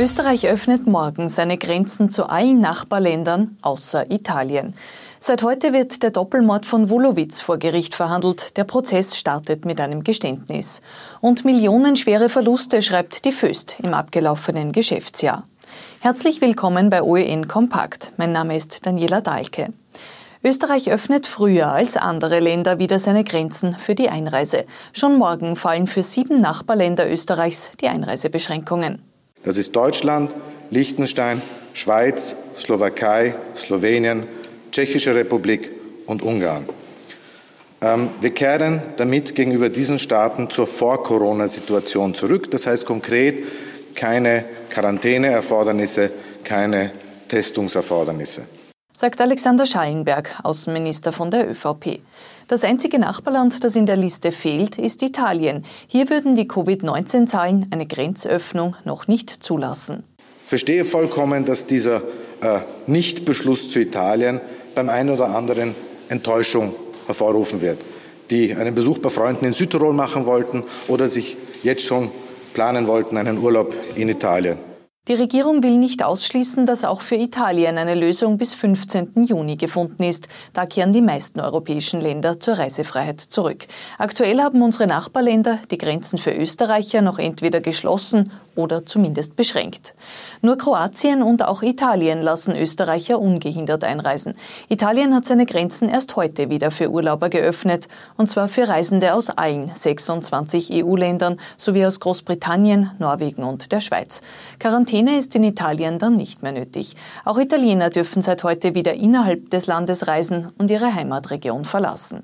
Österreich öffnet morgen seine Grenzen zu allen Nachbarländern außer Italien. Seit heute wird der Doppelmord von Wolowitz vor Gericht verhandelt. Der Prozess startet mit einem Geständnis. Und millionenschwere Verluste schreibt die Föst im abgelaufenen Geschäftsjahr. Herzlich willkommen bei OEN Kompakt. Mein Name ist Daniela Dahlke. Österreich öffnet früher als andere Länder wieder seine Grenzen für die Einreise. Schon morgen fallen für sieben Nachbarländer Österreichs die Einreisebeschränkungen. Das ist Deutschland, Liechtenstein, Schweiz, Slowakei, Slowenien, Tschechische Republik und Ungarn. Ähm, wir kehren damit gegenüber diesen Staaten zur Vor-Corona-Situation zurück. Das heißt konkret keine Quarantäneerfordernisse, keine Testungserfordernisse. Sagt Alexander Schallenberg, Außenminister von der ÖVP. Das einzige Nachbarland, das in der Liste fehlt, ist Italien. Hier würden die Covid-19-Zahlen eine Grenzöffnung noch nicht zulassen. Ich verstehe vollkommen, dass dieser äh, Nichtbeschluss zu Italien beim einen oder anderen Enttäuschung hervorrufen wird, die einen Besuch bei Freunden in Südtirol machen wollten oder sich jetzt schon planen wollten, einen Urlaub in Italien. Die Regierung will nicht ausschließen, dass auch für Italien eine Lösung bis 15. Juni gefunden ist. Da kehren die meisten europäischen Länder zur Reisefreiheit zurück. Aktuell haben unsere Nachbarländer die Grenzen für Österreicher noch entweder geschlossen oder zumindest beschränkt. Nur Kroatien und auch Italien lassen Österreicher ungehindert einreisen. Italien hat seine Grenzen erst heute wieder für Urlauber geöffnet, und zwar für Reisende aus allen 26 EU-Ländern sowie aus Großbritannien, Norwegen und der Schweiz. Quarantäne ist in Italien dann nicht mehr nötig. Auch Italiener dürfen seit heute wieder innerhalb des Landes reisen und ihre Heimatregion verlassen.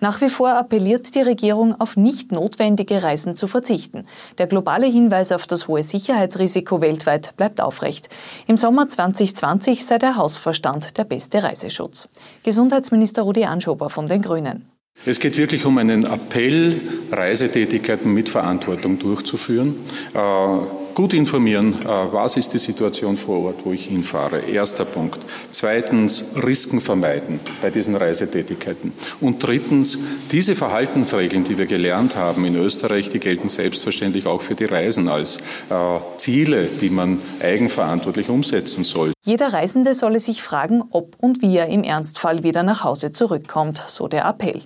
Nach wie vor appelliert die Regierung, auf nicht notwendige Reisen zu verzichten. Der globale Hinweis auf das hohe Sicherheitsrisiko weltweit bleibt aufrecht. Im Sommer 2020 sei der Hausverstand der beste Reiseschutz. Gesundheitsminister Rudi Anschober von den Grünen. Es geht wirklich um einen Appell, Reisetätigkeiten mit Verantwortung durchzuführen. Äh, gut informieren, äh, was ist die Situation vor Ort, wo ich hinfahre. Erster Punkt. Zweitens, Risiken vermeiden bei diesen Reisetätigkeiten. Und drittens, diese Verhaltensregeln, die wir gelernt haben in Österreich, die gelten selbstverständlich auch für die Reisen als äh, Ziele, die man eigenverantwortlich umsetzen soll. Jeder Reisende solle sich fragen, ob und wie er im Ernstfall wieder nach Hause zurückkommt, so der Appell.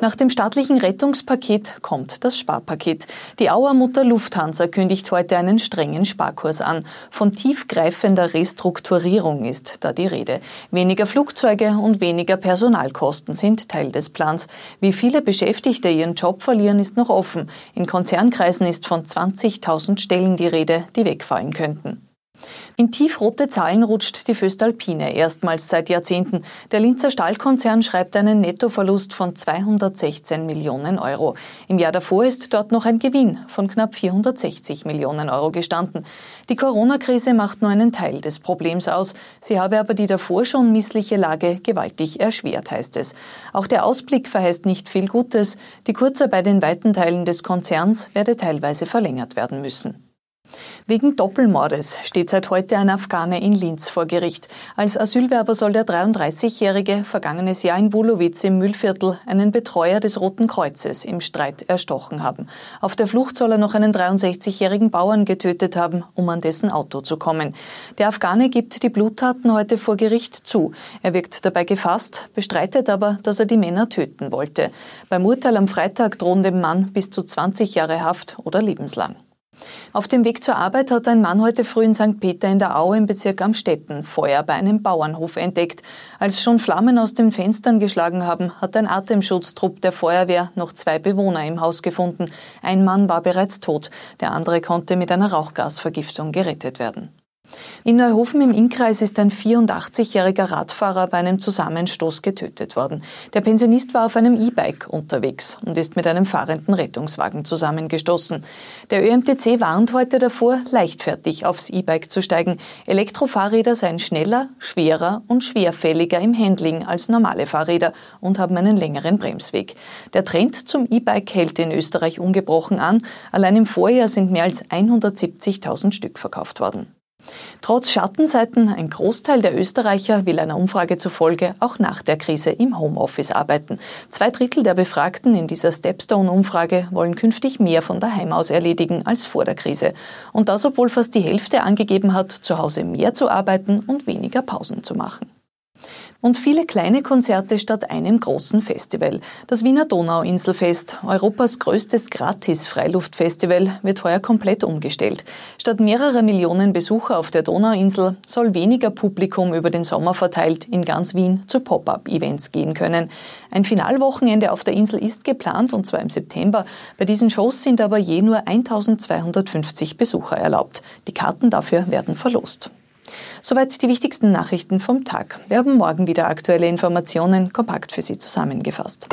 Nach dem staatlichen Rettungspaket kommt das Sparpaket. Die Auer Mutter Lufthansa kündigt heute einen strengen Sparkurs an. Von tiefgreifender Restrukturierung ist da die Rede. Weniger Flugzeuge und weniger Personalkosten sind Teil des Plans. Wie viele Beschäftigte ihren Job verlieren, ist noch offen. In Konzernkreisen ist von 20.000 Stellen die Rede, die wegfallen könnten. In tiefrote Zahlen rutscht die Föstalpine erstmals seit Jahrzehnten. Der Linzer Stahlkonzern schreibt einen Nettoverlust von 216 Millionen Euro. Im Jahr davor ist dort noch ein Gewinn von knapp 460 Millionen Euro gestanden. Die Corona-Krise macht nur einen Teil des Problems aus. Sie habe aber die davor schon missliche Lage gewaltig erschwert, heißt es. Auch der Ausblick verheißt nicht viel Gutes. Die Kurzarbeit in weiten Teilen des Konzerns werde teilweise verlängert werden müssen. Wegen Doppelmordes steht seit heute ein Afghane in Linz vor Gericht. Als Asylwerber soll der 33-Jährige vergangenes Jahr in Wolowitz im Müllviertel einen Betreuer des Roten Kreuzes im Streit erstochen haben. Auf der Flucht soll er noch einen 63-jährigen Bauern getötet haben, um an dessen Auto zu kommen. Der Afghane gibt die Bluttaten heute vor Gericht zu. Er wirkt dabei gefasst, bestreitet aber, dass er die Männer töten wollte. Beim Urteil am Freitag drohen dem Mann bis zu 20 Jahre Haft oder lebenslang. Auf dem Weg zur Arbeit hat ein Mann heute früh in St. Peter in der Au im Bezirk Amstetten Feuer bei einem Bauernhof entdeckt. Als schon Flammen aus den Fenstern geschlagen haben, hat ein Atemschutztrupp der Feuerwehr noch zwei Bewohner im Haus gefunden. Ein Mann war bereits tot, der andere konnte mit einer Rauchgasvergiftung gerettet werden. In Neuhofen im Innkreis ist ein 84-jähriger Radfahrer bei einem Zusammenstoß getötet worden. Der Pensionist war auf einem E-Bike unterwegs und ist mit einem fahrenden Rettungswagen zusammengestoßen. Der ÖMTC warnt heute davor, leichtfertig aufs E-Bike zu steigen. Elektrofahrräder seien schneller, schwerer und schwerfälliger im Handling als normale Fahrräder und haben einen längeren Bremsweg. Der Trend zum E-Bike hält in Österreich ungebrochen an. Allein im Vorjahr sind mehr als 170.000 Stück verkauft worden. Trotz Schattenseiten, ein Großteil der Österreicher will einer Umfrage zufolge auch nach der Krise im Homeoffice arbeiten. Zwei Drittel der Befragten in dieser Stepstone-Umfrage wollen künftig mehr von daheim aus erledigen als vor der Krise. Und das, obwohl fast die Hälfte angegeben hat, zu Hause mehr zu arbeiten und weniger Pausen zu machen und viele kleine Konzerte statt einem großen Festival. Das Wiener Donauinselfest, Europas größtes Gratis-Freiluftfestival, wird heuer komplett umgestellt. Statt mehrerer Millionen Besucher auf der Donauinsel soll weniger Publikum über den Sommer verteilt in ganz Wien zu Pop-up-Events gehen können. Ein Finalwochenende auf der Insel ist geplant und zwar im September. Bei diesen Shows sind aber je nur 1250 Besucher erlaubt. Die Karten dafür werden verlost. Soweit die wichtigsten Nachrichten vom Tag. Wir haben morgen wieder aktuelle Informationen kompakt für Sie zusammengefasst.